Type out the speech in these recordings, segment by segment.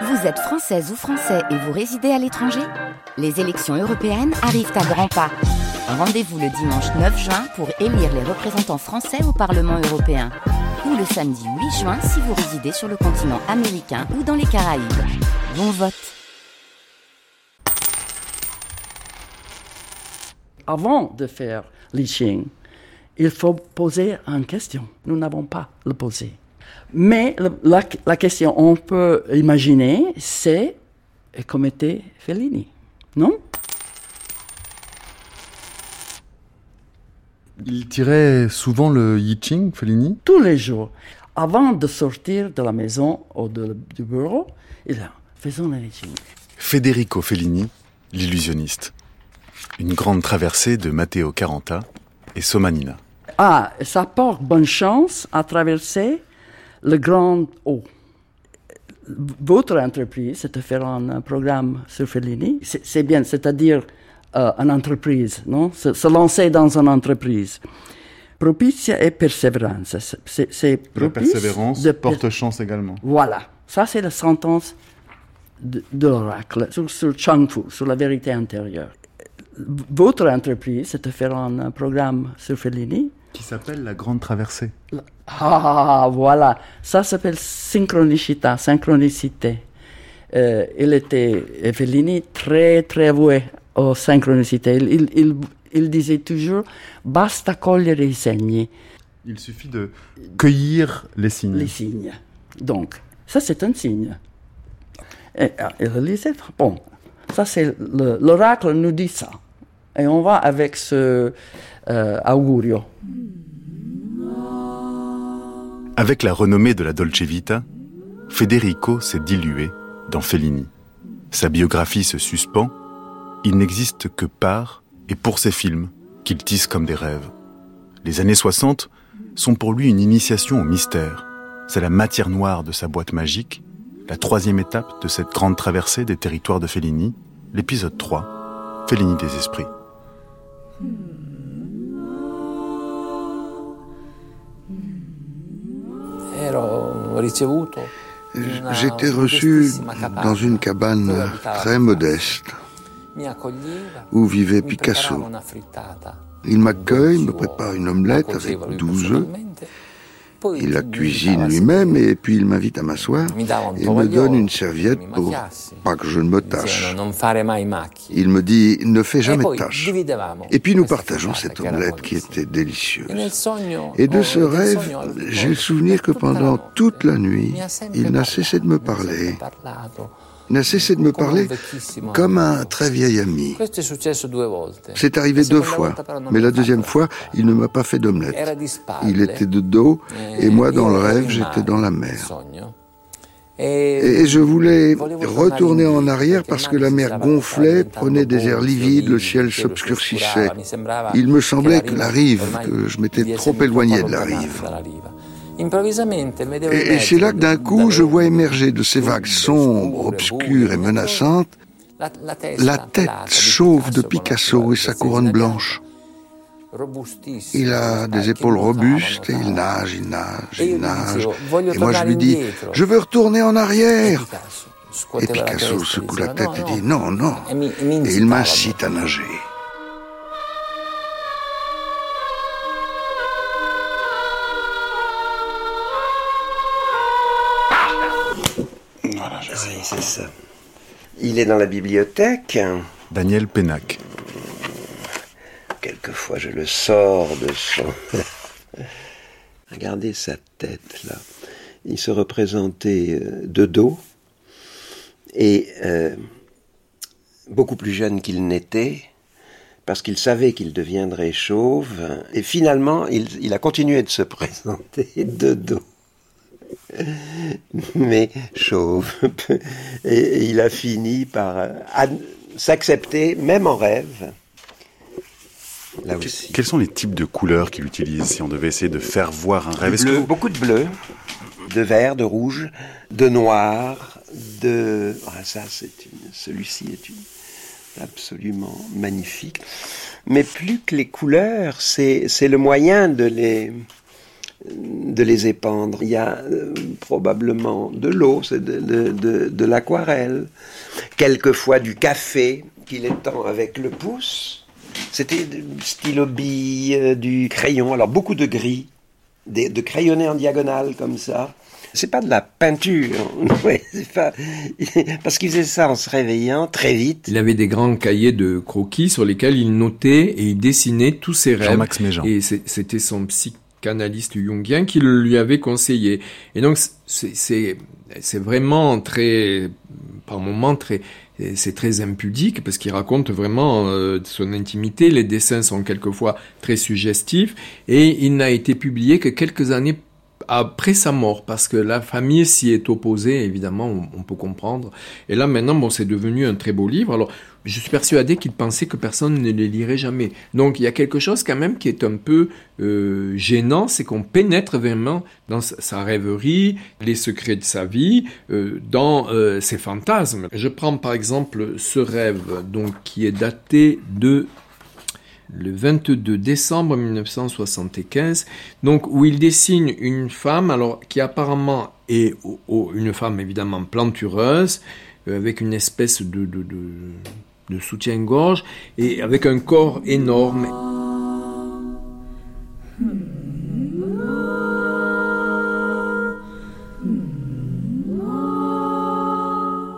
Vous êtes française ou français et vous résidez à l'étranger Les élections européennes arrivent à grands pas. Rendez-vous le dimanche 9 juin pour élire les représentants français au Parlement européen. Ou le samedi 8 juin si vous résidez sur le continent américain ou dans les Caraïbes. Bon vote Avant de faire l'ishing, il faut poser une question. Nous n'avons pas le poser. Mais la, la question, on peut imaginer, c'est comme était Fellini, non? Il tirait souvent le Yi Ching, Fellini? Tous les jours. Avant de sortir de la maison ou de, du bureau, il a faisons le Ching. Federico Fellini, l'illusionniste. Une grande traversée de Matteo Caranta et Somanina. Ah, ça porte bonne chance à traverser le grand eau. Votre entreprise, c'est de faire un programme sur Fellini. C'est bien, c'est-à-dire euh, une entreprise, non? Se, se, lancer dans une entreprise. Propitia et persévérance. C'est La persévérance de porte chance également. Voilà. Ça, c'est la sentence de, de l'oracle sur, sur Changfu, sur la vérité intérieure. Votre entreprise, c'est de faire un programme sur Fellini. Qui s'appelle La Grande Traversée. Ah, voilà. Ça s'appelle synchronicité, synchronicité. Euh, il était, Fellini, très, très avoué aux synchronicités. Il, il, il, il, disait toujours, basta cogliere i segni. Il suffit de cueillir les signes. Les signes. Donc, ça c'est un signe. Et, et lisait, bon, ça c'est l'oracle nous dit ça. Et on va avec ce euh, augurio. Avec la renommée de la Dolce Vita, Federico s'est dilué dans Fellini. Sa biographie se suspend, il n'existe que par et pour ses films qu'il tisse comme des rêves. Les années 60 sont pour lui une initiation au mystère. C'est la matière noire de sa boîte magique, la troisième étape de cette grande traversée des territoires de Fellini, l'épisode 3, Fellini des esprits. J'étais reçu dans une cabane très modeste où vivait Picasso. Il m'accueille, me prépare une omelette avec 12 œufs. Il la cuisine lui-même et puis il m'invite à m'asseoir et me donne une serviette pour pas que je ne me tâche. Il me dit ne fais jamais de tâche. Et puis nous partageons cette omelette qui était délicieuse. Et de ce rêve, j'ai le souvenir que pendant toute la nuit, il n'a cessé de me parler n'a cessé de me parler comme un très vieil ami. C'est arrivé deux fois, mais la deuxième fois, il ne m'a pas fait d'omelette. Il était de dos et moi, dans le rêve, j'étais dans la mer. Et je voulais retourner en arrière parce que la mer gonflait, prenait des airs livides, le ciel s'obscurcissait. Il me semblait que la rive, que je m'étais trop éloigné de la rive. Et, et c'est là que d'un coup, je vois émerger de ces vagues sombres, obscures et menaçantes la tête chauve de Picasso et sa couronne blanche. Il a des épaules robustes et il nage, il nage, il nage. Et moi je lui dis, je veux retourner en arrière. Et Picasso secoue la tête et dit, non, non. Et il m'incite à nager. Il est dans la bibliothèque. Daniel Pénac. Quelquefois, je le sors de son. Regardez sa tête là. Il se représentait de dos et euh, beaucoup plus jeune qu'il n'était parce qu'il savait qu'il deviendrait chauve et finalement il, il a continué de se présenter de dos mais chauve. Et il a fini par s'accepter, même en rêve. Là aussi. Quels sont les types de couleurs qu'il utilise si on devait essayer de faire voir un rêve? Bleu, vous... Beaucoup de bleu, de vert, de rouge, de noir, de... Ah, ça, c'est une... Celui-ci est une... absolument magnifique. Mais plus que les couleurs, c'est le moyen de les de les épandre. Il y a euh, probablement de l'eau, c'est de, l'aquarelle, quelquefois du café qu'il étend avec le pouce. C'était stylo bille, euh, du crayon, alors beaucoup de gris, de crayonnés en diagonale comme ça. C'est pas de la peinture, parce qu'il faisait ça en se réveillant très vite. Il avait des grands cahiers de croquis sur lesquels il notait et il dessinait tous ses rêves. Jean-Max Méjean. Et c'était son psychanalyste jungien qui le lui avait conseillé. Et donc c'est vraiment très par moments très c'est très impudique parce qu'il raconte vraiment euh, son intimité. Les dessins sont quelquefois très suggestifs et il n'a été publié que quelques années après sa mort, parce que la famille s'y est opposée, évidemment, on, peut comprendre. Et là, maintenant, bon, c'est devenu un très beau livre. Alors, je suis persuadé qu'il pensait que personne ne les lirait jamais. Donc, il y a quelque chose quand même qui est un peu euh, gênant, c'est qu'on pénètre vraiment dans sa rêverie, les secrets de sa vie, euh, dans euh, ses fantasmes. Je prends par exemple ce rêve, donc qui est daté de le 22 décembre 1975, donc où il dessine une femme, alors qui apparemment est une femme évidemment plantureuse, euh, avec une espèce de, de soutien-gorge et avec un corps énorme.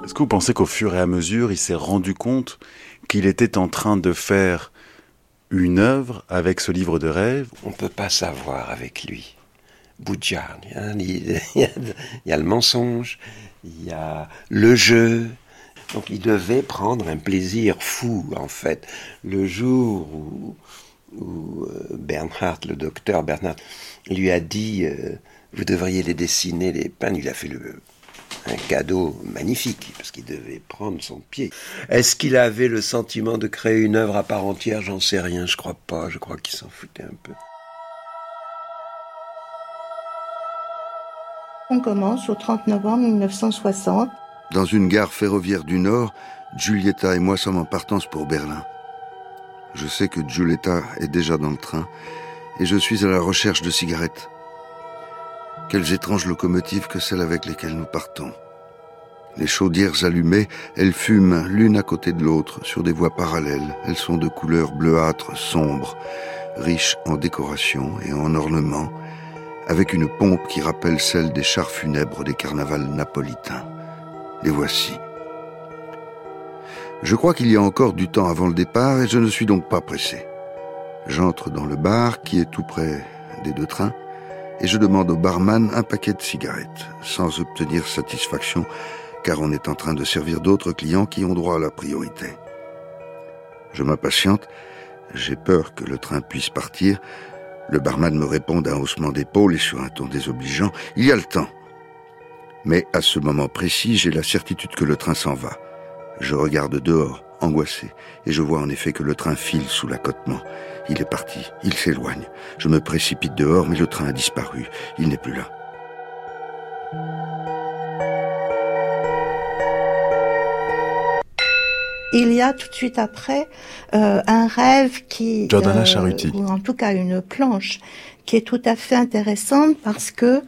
Est-ce que vous pensez qu'au fur et à mesure, il s'est rendu compte qu'il était en train de faire une œuvre avec ce livre de rêve On ne peut pas savoir avec lui. Boudjard, il, y a le mensonge, il y a le jeu. Donc il devait prendre un plaisir fou, en fait. Le jour où, euh, Bernhardt, le docteur Bernhardt, lui a dit euh, Vous devriez les dessiner, les peindre, il a fait le, un cadeau magnifique, parce qu'il devait prendre son pied. Est-ce qu'il avait le sentiment de créer une œuvre à part entière? J'en sais rien, je crois pas, je crois qu'il s'en foutait un peu. On commence au 30 novembre 1960. Dans une gare ferroviaire du Nord, Giulietta et moi sommes en partance pour Berlin. Je sais que Giulietta est déjà dans le train et je suis à la recherche de cigarettes. Quelles étranges locomotives que celles avec lesquelles nous partons. Les chaudières allumées, elles fument l'une à côté de l'autre sur des voies parallèles. Elles sont de couleur bleuâtre sombre, riches en décoration et en ornements, avec une pompe qui rappelle celle des chars funèbres des carnavals napolitains. Les voici. Je crois qu'il y a encore du temps avant le départ et je ne suis donc pas pressé. J'entre dans le bar qui est tout près des deux trains et je demande au barman un paquet de cigarettes, sans obtenir satisfaction, car on est en train de servir d'autres clients qui ont droit à la priorité. Je m'impatiente, j'ai peur que le train puisse partir. Le barman me répond d'un haussement d'épaule et sur un ton désobligeant, il y a le temps. Mais à ce moment précis, j'ai la certitude que le train s'en va. Je regarde dehors, angoissé, et je vois en effet que le train file sous l'accotement. Il est parti, il s'éloigne. Je me précipite dehors, mais le train a disparu. Il n'est plus là. Il y a tout de suite après euh, un rêve qui, euh, ou en tout cas une planche qui est tout à fait intéressante parce que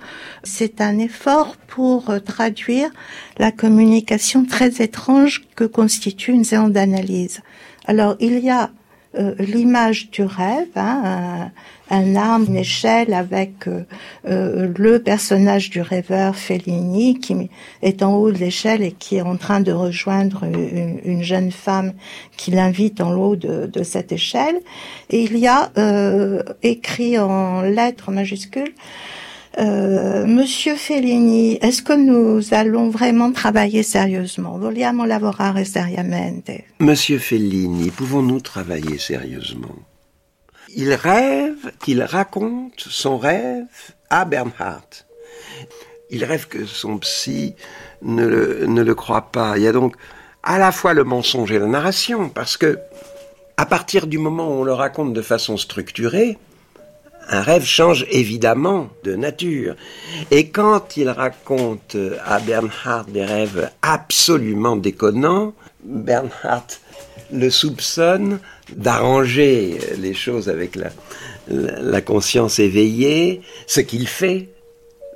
c'est un effort pour euh, traduire la communication très étrange que constitue une séance d'analyse. Alors il y a euh, l'image du rêve, hein, un, arme, une échelle avec euh, euh, le personnage du rêveur Fellini qui est en haut de l'échelle et qui est en train de rejoindre une, jeune femme qui l'invite en haut de, de, cette échelle. Et il y a écrit en lettres majuscules euh, Monsieur Fellini, est-ce que nous allons vraiment travailler sérieusement? Monsieur Fellini, pouvons-nous travailler sérieusement? Il rêve qu'il raconte son rêve à Bernhardt. Il rêve que son psy ne le, ne le croit pas. Il y a donc à la fois le mensonge et la narration, parce que à partir du moment où on le raconte de façon structurée, un rêve change évidemment de nature. Et quand il raconte à Bernhard des rêves absolument déconnants, Bernhard le soupçonne d'arranger les choses avec la, la, conscience éveillée, ce qu'il fait.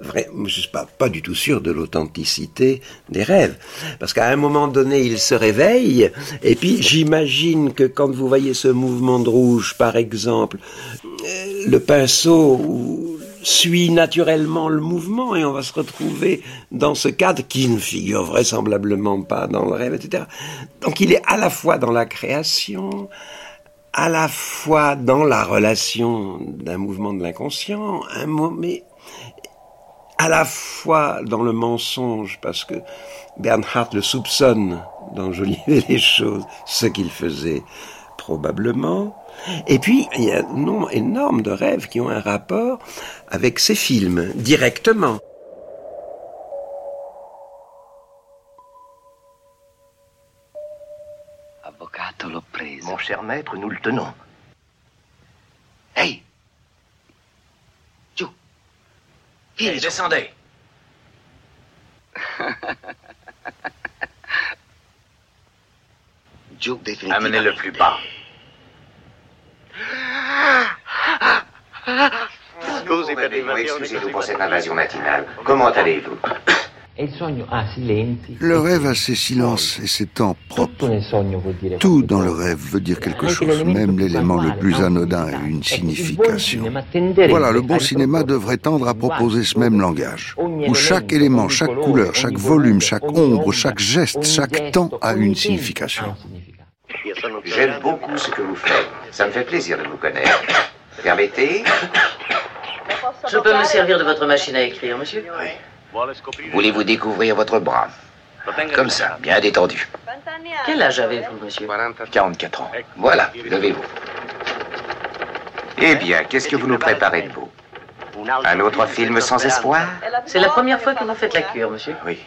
Vrai, je ne suis pas, du tout sûr de l'authenticité des rêves. Parce qu'à un moment donné, il se réveille, et puis j'imagine que quand vous voyez ce mouvement de rouge, par exemple, euh, le pinceau suit naturellement le mouvement et on va se retrouver dans ce cadre qui ne figure vraisemblablement pas dans le rêve, etc. Donc il est à la fois dans la création, à la fois dans la relation d'un mouvement de l'inconscient, un mais à la fois dans le mensonge, parce que Bernhardt le soupçonne d'enjoliver les choses, ce qu'il faisait probablement. Et puis, il y a un nombre énorme de rêves qui ont un rapport avec ces films, directement. Mon cher maître, nous le tenons. Hey hey, descendez. Amenez-le plus bas. Excusez-nous pour cette invasion matinale. Comment allez-vous? Le rêve a ses silences et ses temps propres. Tout dans le rêve veut dire quelque chose, même l'élément le plus anodin a une signification. Voilà, le bon cinéma devrait tendre à proposer ce même langage, où chaque élément, chaque couleur, chaque volume, chaque ombre, chaque geste, chaque temps a une signification. J'aime beaucoup ce que vous faites. Ça me fait plaisir de vous connaître. Permettez Je peux me servir de votre machine à écrire, monsieur? Oui. Voulez-vous découvrir votre bras Comme ça, bien détendu. Quel âge avez-vous, monsieur 44 ans. Voilà, levez-vous. Eh bien, qu'est-ce que vous nous préparez de beau Un autre film sans espoir C'est la première fois que vous faites la cure, monsieur Oui.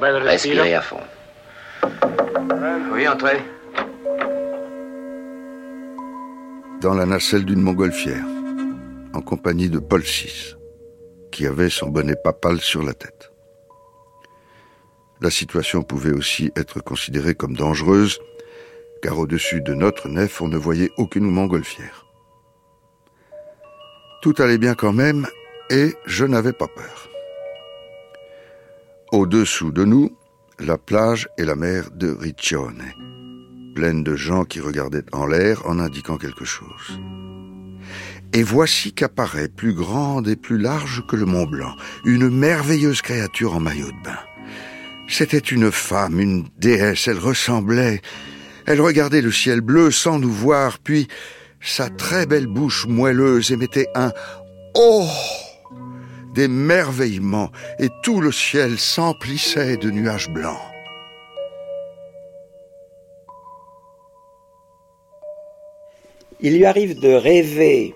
Respirez à fond. Oui, entrez. Dans la nacelle d'une montgolfière, en compagnie de Paul VI qui avait son bonnet papal sur la tête. La situation pouvait aussi être considérée comme dangereuse, car au-dessus de notre nef, on ne voyait aucune montgolfière. Tout allait bien quand même, et je n'avais pas peur. Au-dessous de nous, la plage et la mer de Riccione, pleine de gens qui regardaient en l'air en indiquant quelque chose. Et voici qu'apparaît, plus grande et plus large que le Mont Blanc, une merveilleuse créature en maillot de bain. C'était une femme, une déesse, elle ressemblait. Elle regardait le ciel bleu sans nous voir, puis sa très belle bouche moelleuse émettait un Oh d'émerveillement, et tout le ciel s'emplissait de nuages blancs. Il lui arrive de rêver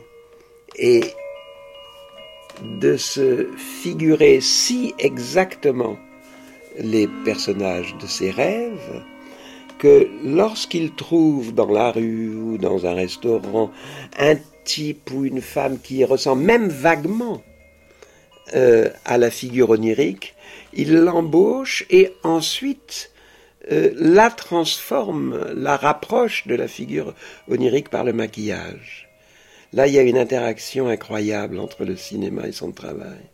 et de se figurer si exactement les personnages de ses rêves que lorsqu'il trouve dans la rue ou dans un restaurant un type ou une femme qui ressemble même vaguement euh, à la figure onirique, il l'embauche et ensuite euh, la transforme, la rapproche de la figure onirique par le maquillage. Là, il y a une interaction incroyable entre le cinéma et son travail.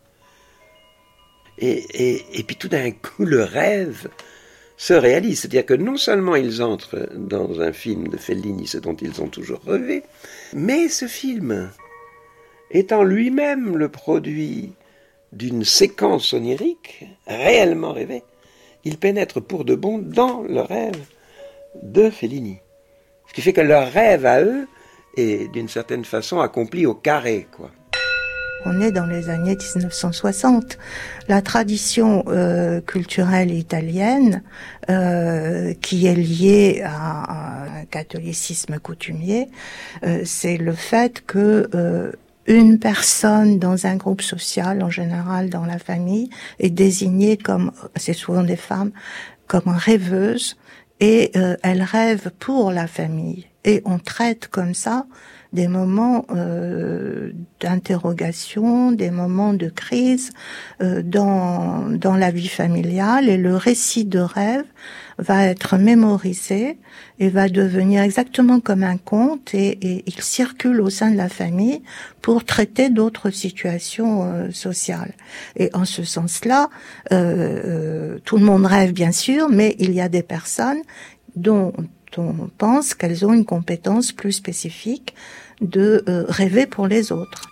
Et, puis tout d'un coup, le rêve se réalise. C'est-à-dire que non seulement ils entrent dans un film de Fellini, ce dont ils ont toujours rêvé, mais ce film étant lui-même le produit d'une séquence onirique réellement rêvée, il pénètre pour de bon dans le rêve de Fellini. Ce qui fait que leur rêve à eux et d'une certaine façon accompli au carré, quoi. On est dans les années 1960. La tradition euh, culturelle italienne, euh, qui est liée à, un catholicisme coutumier, euh, c'est le fait que euh, une personne dans un groupe social, en général dans la famille, est désignée comme, c'est souvent des femmes, comme rêveuse, et euh, elle rêve pour la famille et on traite comme ça des moments euh, d'interrogation, des moments de crise euh, dans, dans la vie familiale et le récit de rêve va être mémorisé et va devenir exactement comme un conte et, il circule au sein de la famille pour traiter d'autres situations euh, sociales. Et en ce sens-là, euh, euh, tout le monde rêve bien sûr, mais il y a des personnes dont on pense qu'elles ont une compétence plus spécifique de rêver pour les autres.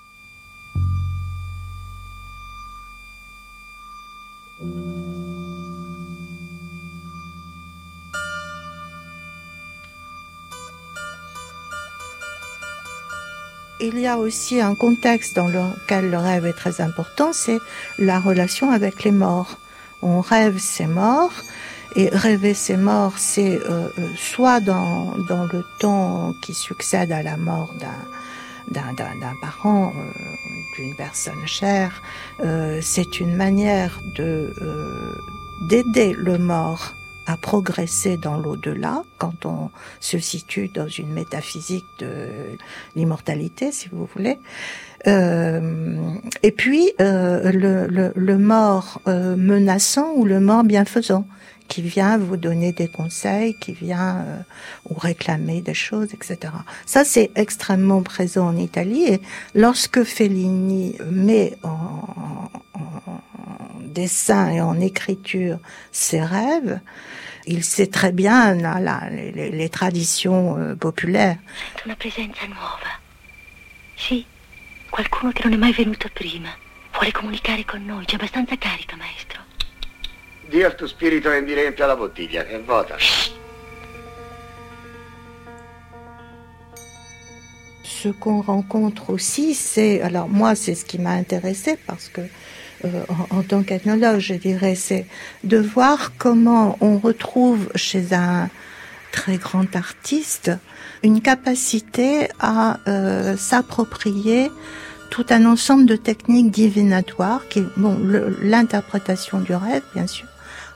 il y a aussi un contexte dans lequel le rêve est très important, c'est la relation avec les morts. On rêve ses morts, et rêver ses morts, c'est euh, euh, soit dans, dans le temps qui succède à la mort d'un d'un parent, euh, d'une personne chère, c'est une manière de d'aider le mort à progresser dans l'au-delà quand on se situe dans une métaphysique de l'immortalité, si vous voulez. Euh, et puis euh, le, le, le, mort euh, menaçant ou le mort bienfaisant qui vient vous donner des conseils, qui vient euh, ou réclamer des choses, etc. Ça, c'est extrêmement présent en Italie. Et lorsque Fellini met en, en dessin et en écriture ses rêves, il sait très bien là, là, les, les, traditions euh, populaires. Una presenza nuova. Sì, qualcuno che non è mai venuto prima. Vuole comunicare con noi, c'è abbastanza carica, maestro. Di al tuo spirito la bottiglia, è vuota. Ce qu'on rencontre aussi, c'est, alors moi, c'est ce qui m'a intéressé parce que euh, en, tant qu'ethnologue, je dirais, c'est de voir comment on retrouve chez un très grand artiste une capacité à euh, s'approprier tout un ensemble de techniques divinatoires, qui, bon, l'interprétation du rêve, bien sûr,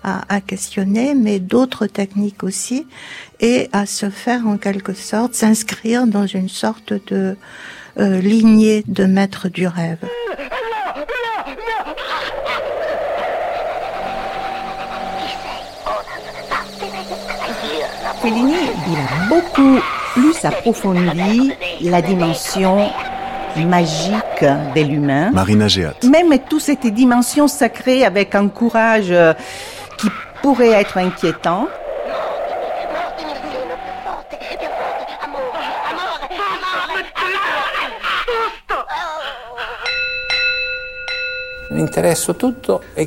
à, à questionner, mais d'autres techniques aussi, et à se faire en quelque sorte s'inscrire dans une sorte de euh, lignée de maîtres du rêve. Fellini, il a beaucoup plus approfondi la dimension magique de l'humain. Marina Géat. Même toute cette dimension sacrée avec un courage euh, pourrait être inquiétant.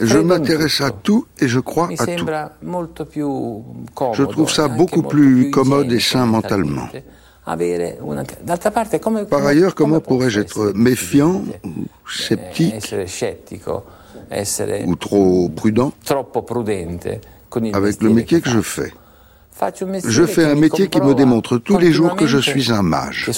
Je m'intéresse à tout et je crois à tout. Je trouve ça beaucoup plus commode et sain mentalement. Par ailleurs, comment pourrais-je être méfiant ou sceptique ou trop prudent avec le métier que je fais. Je fais un métier qui me démontre tous les jours que je suis un mage.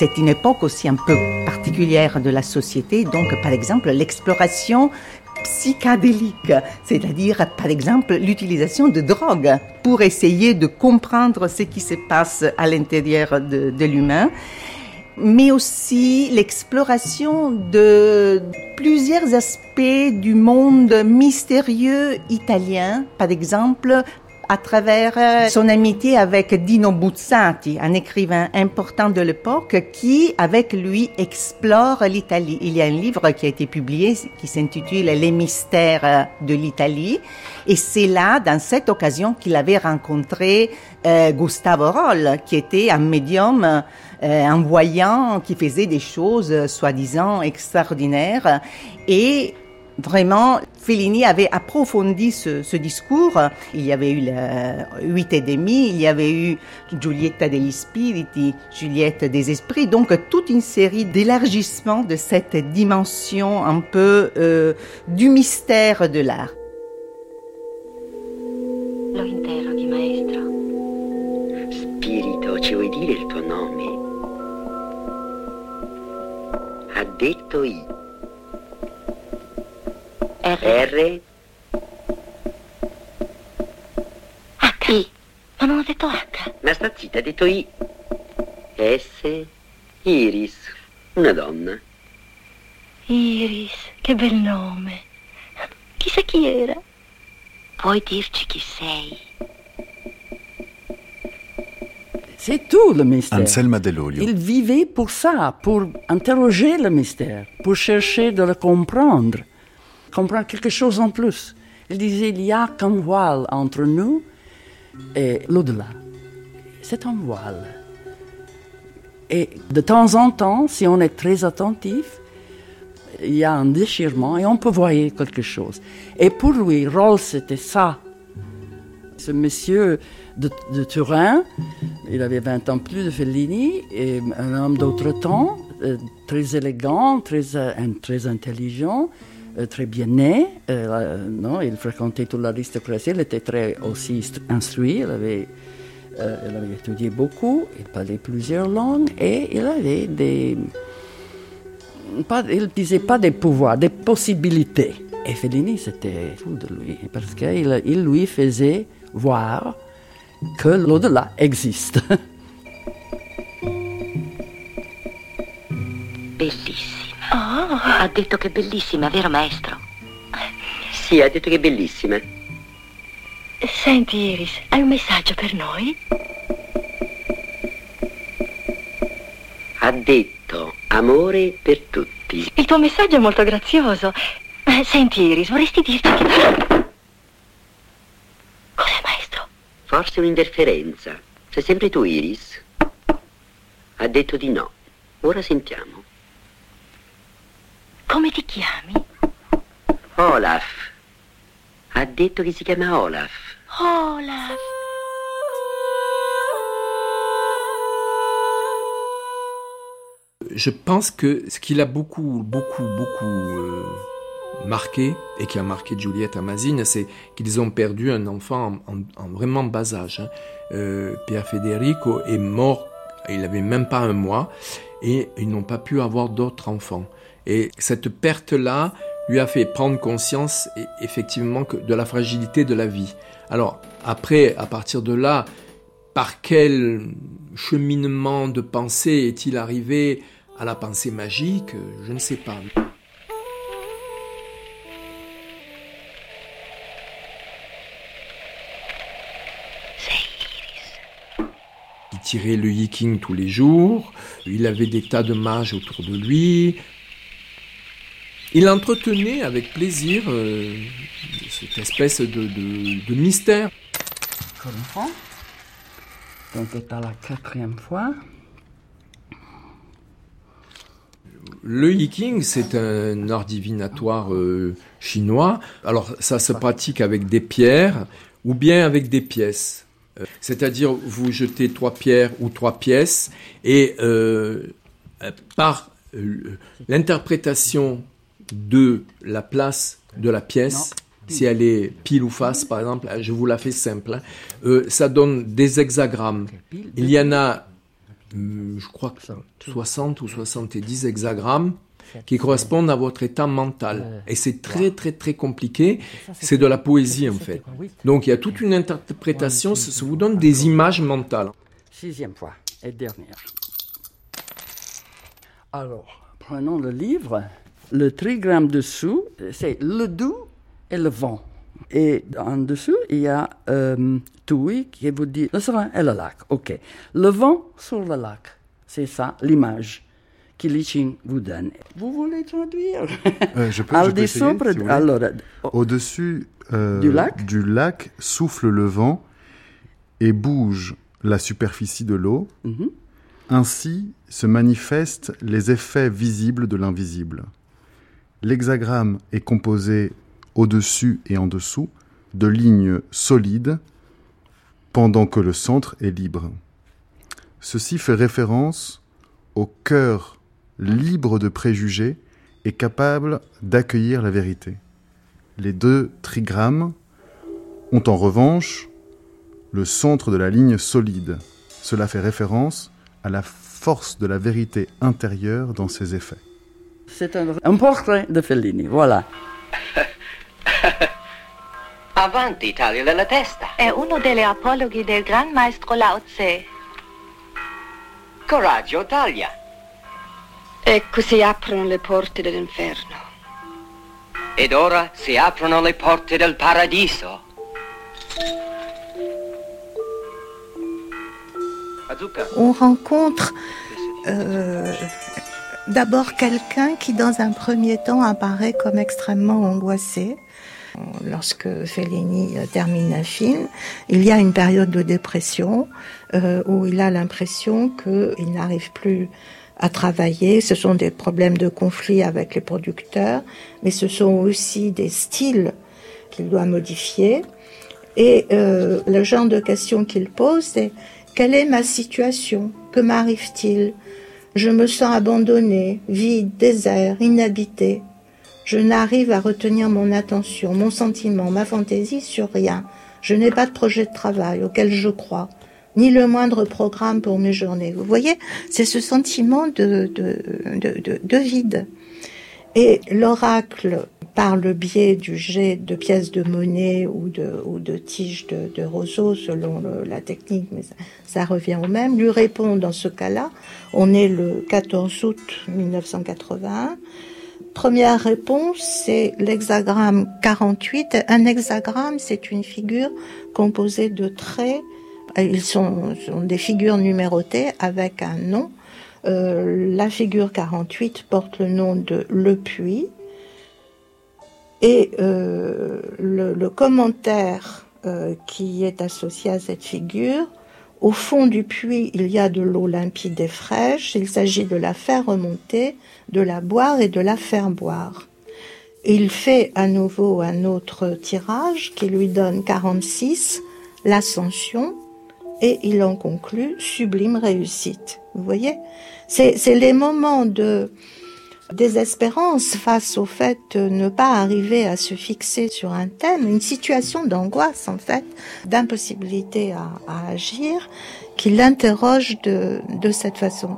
c'est une époque aussi un peu particulière de la société, donc par exemple l'exploration psychédélique, c'est-à-dire par exemple l'utilisation de drogues pour essayer de comprendre ce qui se passe à l'intérieur de, de l'humain mais aussi l'exploration de plusieurs aspects du monde mystérieux italien, par exemple à travers euh, son amitié avec Dino Buzzati, un écrivain important de l'époque qui, avec lui, explore l'Italie. Il y a un livre qui a été publié qui s'intitule Les mystères de l'Italie. Et c'est là, dans cette occasion, qu'il avait rencontré euh, Gustavo Roll, qui était un médium, euh, un voyant qui faisait des choses soi-disant extraordinaires. Et Vraiment, Fellini avait approfondi ce, discours. Il y avait eu le huit et demi, il y avait eu Giulietta degli Spiriti, Juliette des Esprits, donc toute une série d'élargissements de cette dimension un peu euh, du mystère de l'art. Lo interroghi, maestro. Spirito, ci vuoi dire il tuo nome? Ha detto I. R. R. Ah, I. Ma non ha detto H. Ma sta zitta, ha detto I. S. Iris. Una donna. Iris, che bel nome. Chissà chi era. Puoi dirci chi sei? C'est tout le mystère. Anselma Dell'Olio. Il vivait pour ça, pour interroger le mystère, pour chercher de le comprendre, comprendre quelque chose en plus. Il disait, il y a qu'un voile entre nous et l'au-delà. C'est un voile. Et de temps en temps, si on est très attentif, il y a un déchirement et on peut voir quelque chose. Et pour lui, Rolls, c'était ça. Ce monsieur de, Turin, il avait 20 ans plus de Fellini, et un homme d'autre temps, euh, très élégant, très, euh, intelligent, très bien né. non, il fréquentait toute l'aristocratie, il était très aussi instruit, il avait, il avait étudié beaucoup, il parlait plusieurs langues et il avait des pas, il disait pas des pouvoirs, des possibilités. Et Fellini, c'était fou de lui, parce qu'il il lui faisait voir que l'au-delà existe. Ha detto che è bellissima, vero maestro? Sì, ha detto che è bellissima. Senti, Iris, hai un messaggio per noi? Ha detto amore per tutti. Il tuo messaggio è molto grazioso. Eh, senti, Iris, vorresti dirci che... Cos'è, maestro? Forse un'interferenza. Sei sempre tu, Iris? Ha detto di no. Ora sentiamo. Come ti chiami? Olaf. Ha detto che si chiama Olaf. Olaf. Je pense que ce qui l'a beaucoup, beaucoup, beaucoup euh, marqué et qui a marqué Juliette Amazine, c'est qu'ils ont perdu un enfant en, vraiment bas âge. Hein. Euh, Pierre Federico est mort, il avait même pas un mois, et ils n'ont pas pu avoir d'autres enfants. Et cette perte-là lui a fait prendre conscience effectivement de la fragilité de la vie. Alors après, à partir de là, par quel cheminement de pensée est-il arrivé à la pensée magique Je ne sais pas. Il tirait le yiking tous les jours, il avait des tas de mages autour de lui. Il entretenait avec plaisir euh, cette espèce de, de, mystère. Donc, c'est à la quatrième fois. Le yiking, c'est un art divinatoire euh, chinois. Alors, ça se pratique avec des pierres ou bien avec des pièces. Euh, c'est-à-dire, vous jetez trois pierres ou trois pièces et euh, par l'interprétation de la place de la pièce, si elle est pile ou face, par exemple, je vous la fais simple, hein, ça donne des hexagrammes. Il y en a Hmm, je crois que 60 ou 70 hexagrammes qui correspondent à votre état mental. Et c'est très très très compliqué. C'est de la poésie en fait. Donc il y a toute une interprétation, ça vous donne des images mentales. Sixième fois et dernière. Alors, prenons le livre. Le trigramme dessous, c'est le doux et le vent. Et en dessous, il y a euh, Tui qui vous dit le serein et le lac. OK. Le vent sur le lac, c'est ça l'image que Li vous donne. Vous voulez traduire? Euh, Je peux, je peux essayer, si Alors, Au-dessus euh, du, lac? du lac souffle le vent et bouge la superficie de l'eau. Mhm. Ainsi se manifestent les effets visibles de l'invisible. L'hexagramme est composé au-dessus et en dessous de lignes solides pendant que le centre est libre. Ceci fait référence au cœur libre de préjugés et capable d'accueillir la vérité. Les deux trigrammes ont en revanche le centre de la ligne solide. Cela fait référence à la force de la vérité intérieure dans ses effets. C'est un, un portrait de Fellini, voilà. Avanti, tagliale la testa. È uno degli apologhi del gran maestro Lao Tse. Coraggio, taglia. Ecco si aprono le porte dell'inferno. Ed ora si aprono le porte del paradiso. On rencontre euh, d'abord quelqu'un qui, dans un premier temps, apparaît comme extrêmement angoissé. Lorsque Fellini euh, termine un film, il y a une période de dépression euh, où il a l'impression qu'il n'arrive plus à travailler. Ce sont des problèmes de conflit avec les producteurs, mais ce sont aussi des styles qu'il doit modifier. Et euh, le genre de question qu'il pose, c'est quelle est ma situation? Que m'arrive-t-il? Je me sens abandonné, vide, désert, inhabité. Je n'arrive à retenir mon attention, mon sentiment, ma fantaisie sur rien. Je n'ai pas de projet de travail auquel je crois, ni le moindre programme pour mes journées. Vous voyez, c'est ce sentiment de, de, de, de vide. Et l'oracle, par le biais du jet de pièces de monnaie ou de, de tiges de, selon la technique, mais ça, revient au même, lui répond dans ce cas-là. On est le 14 août 1981. Première réponse, c'est l'hexagramme 48. Un hexagramme, c'est une figure composée de traits. Ils sont, des figures numérotées avec un nom. Euh, la figure 48 porte le nom de Le Puits. Et euh, le, le, commentaire euh, qui est associé à cette figure, au fond du puits, il y a de l'eau limpide et fraîche. Il s'agit de la faire remonter, de la boire et de la faire boire. Il fait à nouveau un autre tirage qui lui donne 46, l'ascension, et il en conclut sublime réussite. Vous voyez? C'est les moments de désespérance face au fait de ne pas arriver à se fixer sur un thème, une situation d'angoisse en fait, d'impossibilité à, à, agir, qui l'interroge de, de cette façon.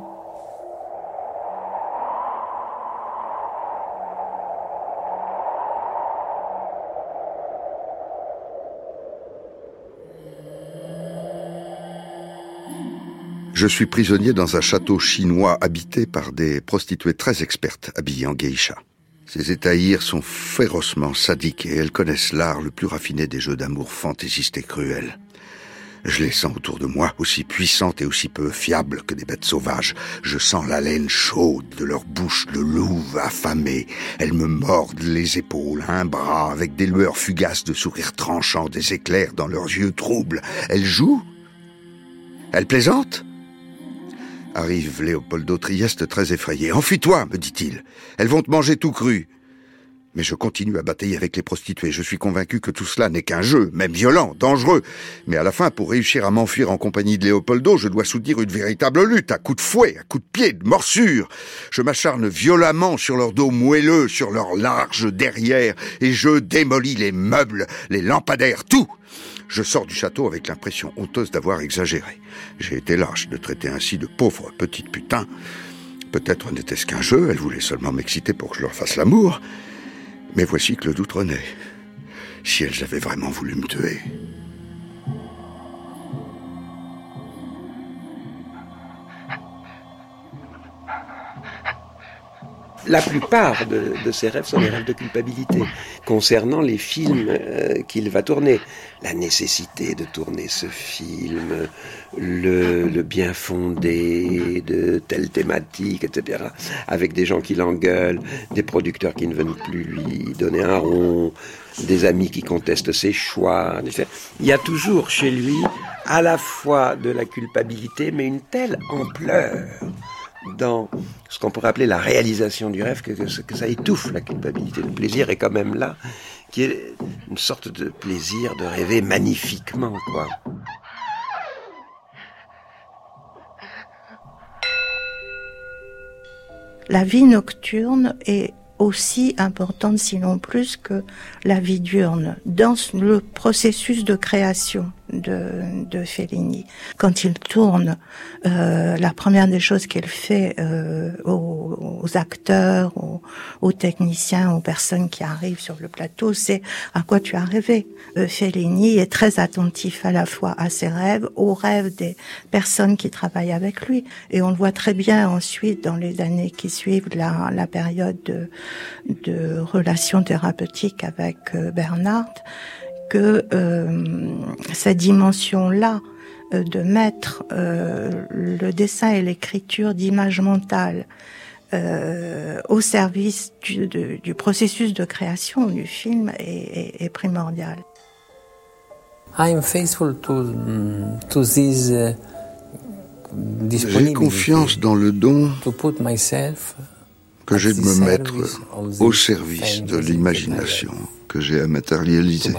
Je suis prisonnier dans un château chinois habité par des prostituées très expertes habillées en geisha. Ces étahirs sont férocement sadiques et elles connaissent l'art le plus raffiné des jeux d'amour fantaisistes et cruels. Je les sens autour de moi, aussi puissantes et aussi peu fiables que des bêtes sauvages. Je sens la laine chaude de leur bouche de louve affamée. Elles me mordent les épaules, un bras, avec des lueurs fugaces de sourires tranchants, des éclairs dans leurs yeux troubles. Elles jouent? Elles plaisantent? Arrive Léopoldo Trieste très effrayé. Enfuis-toi, me dit-il. Elles vont te manger tout cru. Mais je continue à batailler avec les prostituées. Je suis convaincu que tout cela n'est qu'un jeu, même violent, dangereux. Mais à la fin, pour réussir à m'enfuir en compagnie de Léopoldo, je dois soutenir une véritable lutte, à coups de fouet, à coups de pied, de morsure. Je m'acharne violemment sur leur dos moelleux, sur leur large derrière, et je démolis les meubles, les lampadaires, tout. Je sors du château avec l'impression honteuse d'avoir exagéré. J'ai été lâche de traiter ainsi de pauvres petites putains. Peut-être n'était-ce qu'un jeu, elles voulaient seulement m'exciter pour que je leur fasse l'amour. Mais voici que le doute renaît. Si elles avaient vraiment voulu me tuer. La plupart de, ses rêves sont des rêves de culpabilité concernant les films euh, qu'il va tourner. La nécessité de tourner ce film, le, le, bien fondé de telle thématique, etc. Avec des gens qui l'engueulent, des producteurs qui ne veulent plus lui donner un rond, des amis qui contestent ses choix. Il y a toujours chez lui à la fois de la culpabilité, mais une telle ampleur dans ce qu'on pourrait appeler la réalisation du rêve, que, ça étouffe la culpabilité. Le plaisir est quand même là, qui est une sorte de plaisir de rêver magnifiquement, quoi. La vie nocturne est aussi importante, sinon plus que la vie diurne, dans le processus de création de, de Fellini. Quand il tourne, euh, la première des choses qu'il fait euh, aux, aux, acteurs, aux, aux, techniciens, aux personnes qui arrivent sur le plateau, c'est à quoi tu as rêvé? Euh, Fellini est très attentif à la fois à ses rêves, aux rêves des personnes qui travaillent avec lui. Et on le voit très bien ensuite dans les années qui suivent la, la période de, de relations thérapeutiques avec euh, Bernard, que euh, cette dimension-là euh, de mettre euh, le dessin et l'écriture d'image mentale euh, au service du, de, du, processus de création du film est, est, est primordial. I'm faithful to, to this, uh, J'ai confiance dans le don que j'ai de me mettre au service de l'imagination que j'ai à matérialiser.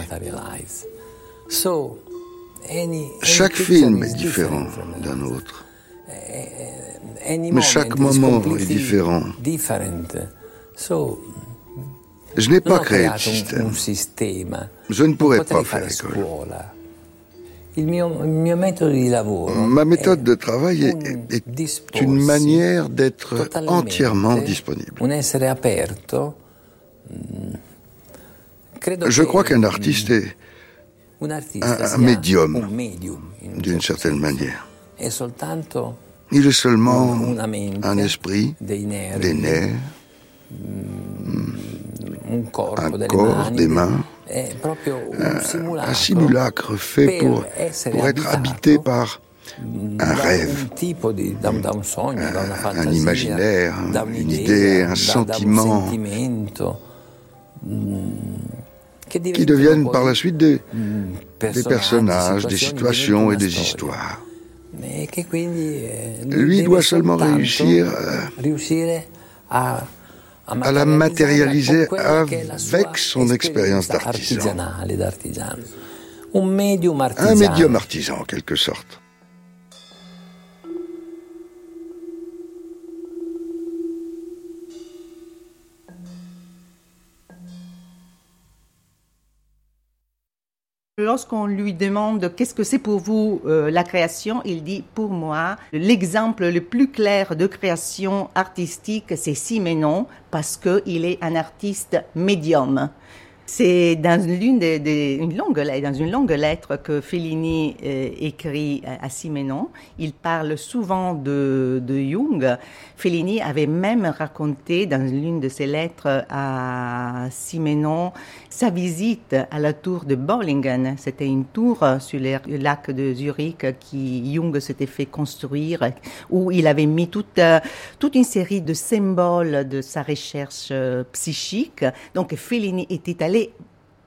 Chaque film est différent d'un autre. Mais chaque moment est différent. Je n'ai pas créé de système. Je ne pourrais pas faire école. Ma méthode de travail est, est une manière d'être entièrement disponible. Je crois qu'un artiste est un, médium, d'une certaine manière. Il est seulement un esprit, des nerfs, un corps, des mains, un, simulacre fait pour, pour être habité par un rêve, un, imaginaire, une idée, un sentiment qui deviennent par la suite des, des personnages, des situations et des histoires. Lui doit seulement réussir à, à la matérialiser avec son expérience d'artisan. Un médium artisan en quelque sorte. Lorsqu'on lui demande qu'est-ce que c'est pour vous euh, la création, il dit pour moi l'exemple le plus clair de création artistique c'est Simenon parce qu'il est un artiste médium. C'est dans l'une des, une longue dans une longue lettre que Fellini euh, écrit à, Simenon. Il parle souvent de, de, Jung. Fellini avait même raconté dans l'une de ses lettres à Simenon sa visite à la tour de Bollingen. C'était une tour sur le lac de Zurich qui Jung s'était fait construire, où il avait mis toute, toute une série de symboles de sa recherche euh, psychique. Donc Fellini était allé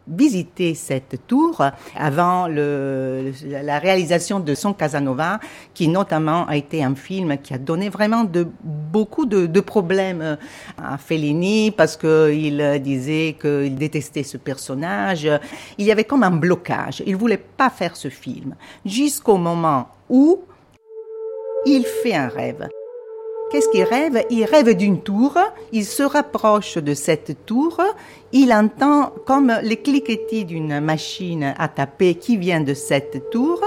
visiter cette tour avant la réalisation de son Casanova, qui notamment a été un film qui a donné vraiment de, beaucoup de, de problèmes à Fellini parce qu'il disait qu'il détestait ce personnage. Il y avait comme un blocage. Il voulait pas faire ce film jusqu'au moment où il fait un rêve. Qu'est-ce qu'il rêve? Il rêve d'une tour, il se rapproche de cette tour, il entend comme les cliquetis d'une machine à taper qui vient de cette tour,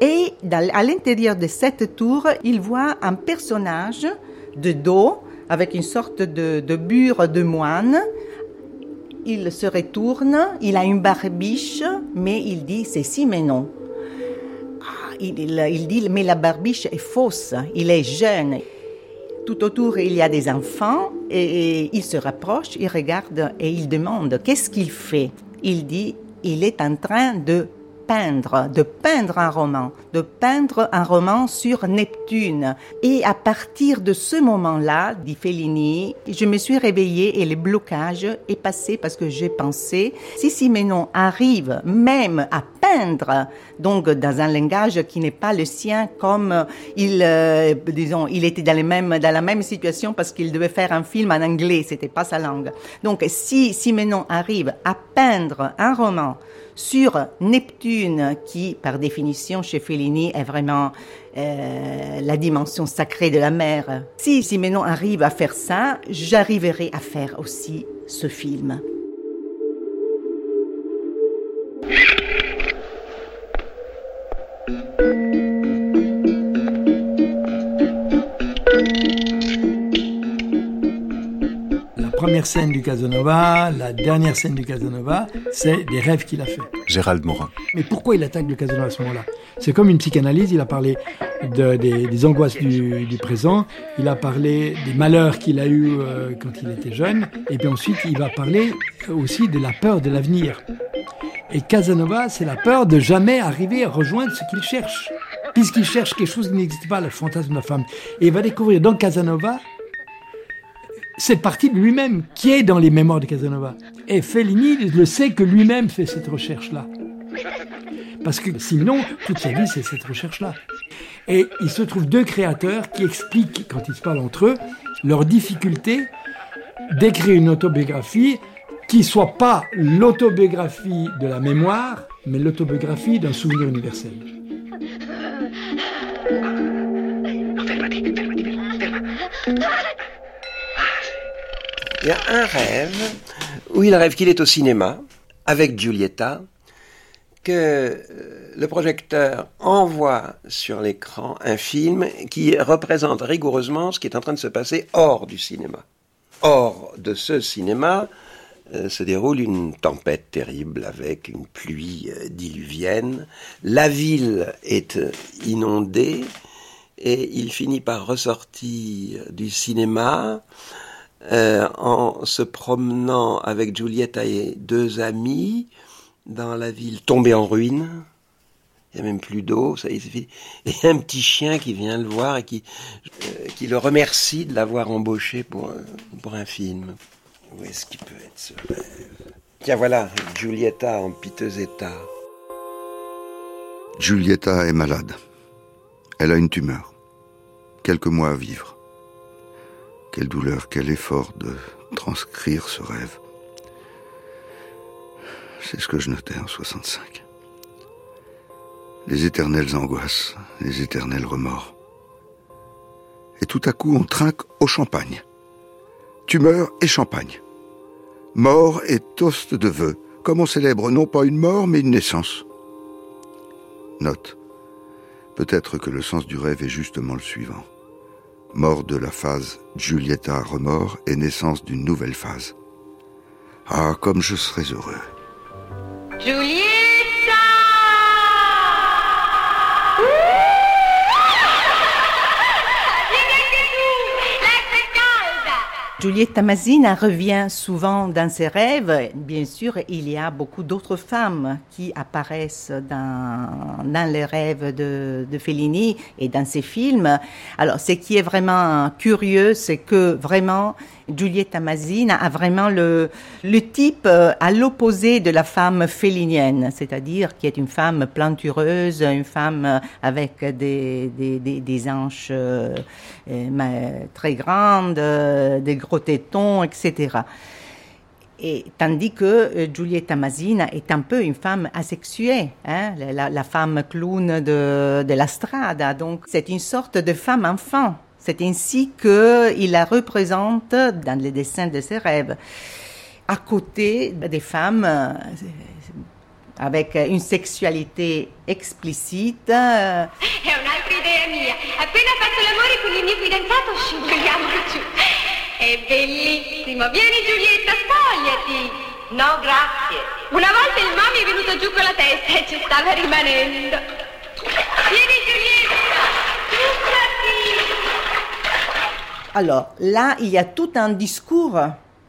et à l'intérieur de cette tour, il voit un personnage de dos avec une sorte de, bure de moine. Il se retourne, il a une barbiche, mais il dit c'est si mais non. Ah, il dit mais la barbiche est fausse, il est jeune. Tout autour, il y a des enfants et, il se rapproche, il regarde et il demande qu'est-ce qu'il fait? Il dit, il est en train de de peindre un roman, de peindre un roman sur Neptune. Et à partir de ce moment-là, dit Fellini, je me suis réveillée et le blocage est passé parce que j'ai pensé, si Simenon arrive même à peindre, donc dans un langage qui n'est pas le sien, comme il, euh, disons, il était dans, dans la même situation parce qu'il devait faire un film en anglais, c'était pas sa langue. Donc si Simenon arrive à peindre un roman sur Neptune, qui par définition chez Fellini est vraiment euh, la dimension sacrée de la mer. Si Simenon arrive à faire ça, j'arriverai à faire aussi ce film. Première scène du Casanova, la dernière scène du Casanova, c'est des rêves qu'il a fait. Gérald Morin. Mais pourquoi il attaque le Casanova à ce moment-là? C'est comme une psychanalyse, il a parlé des, angoisses du, présent, il a parlé des malheurs qu'il a eus euh, quand il était jeune, et puis ensuite il va parler aussi de la peur de l'avenir. Et Casanova, c'est la peur de jamais arriver à rejoindre ce qu'il cherche. Puisqu'il cherche quelque chose qui n'existe pas, le fantasme de la femme. Et il va découvrir dans Casanova cette partie de lui-même qui est dans les mémoires de Casanova. Et Fellini le sait que lui-même fait cette recherche-là. Parce que sinon, toute sa vie, c'est cette recherche-là. Et il se trouve deux créateurs qui expliquent, quand ils se parlent entre eux, leur difficulté d'écrire une autobiographie qui soit pas l'autobiographie de la mémoire, mais l'autobiographie d'un souvenir universel. Il y a un rêve où il rêve qu'il est au cinéma avec Giulietta, que euh, le projecteur envoie sur l'écran un film qui représente rigoureusement ce qui est en train de se passer hors du cinéma. Hors de ce cinéma, euh, se déroule une tempête terrible avec une pluie euh, diluvienne. La ville est inondée et il finit par ressortir du cinéma en se promenant avec Giulietta et deux amis dans la ville tombée en ruine. Il n'y a même plus d'eau, ça y est, Et un petit chien qui vient le voir et qui, qui le remercie de l'avoir embauché pour, pour un film. Où est-ce qu'il peut être ce rêve? Tiens, voilà, Giulietta en piteux état. Giulietta est malade. Elle a une tumeur. Quelques mois à vivre. Quelle douleur, quel effort de transcrire ce rêve. C'est ce que je notais en 65. Les éternelles angoisses, les éternels remords. Et tout à coup, on trinque au champagne tumeur et champagne. Mort et toast de vœux, comme on célèbre non pas une mort mais une naissance. Note. Peut-être que le sens du rêve est justement le suivant. Mort de la phase Giulietta remords et naissance d'une nouvelle phase. Ah, comme je serais heureux. Giulietta Masina revient souvent dans ses rêves. Bien sûr, il y a beaucoup d'autres femmes qui apparaissent dans, dans les rêves de, de Fellini et dans ses films. Alors, ce qui est vraiment curieux, c'est que vraiment, Giulietta Masina a vraiment le, le type euh, à l'opposé de la femme félinienne, c'est-à-dire qui est une femme plantureuse, une femme euh, avec des, des, des, des hanches euh, très grandes, des gros tétons, etc. Et, tandis que Giulietta Masina est un peu une femme asexuée, hein, la, femme clown de, de la strada. Donc, c'est une sorte de femme enfant. C'est ainsi qu'il la représente dans les dessins de ses rêves, à côté des femmes euh, avec une sexualité explicite. È un'altra idea mia. Appena fatto l'amore con il mio fidanzato scivoliamo giù. È bellissimo. Vieni Giulietta, spogliati. No, grazie. Una volta il mami è venuto giù con la testa e ci stava rimanendo. Vieni Giulietta, Alors là, il y a tout un discours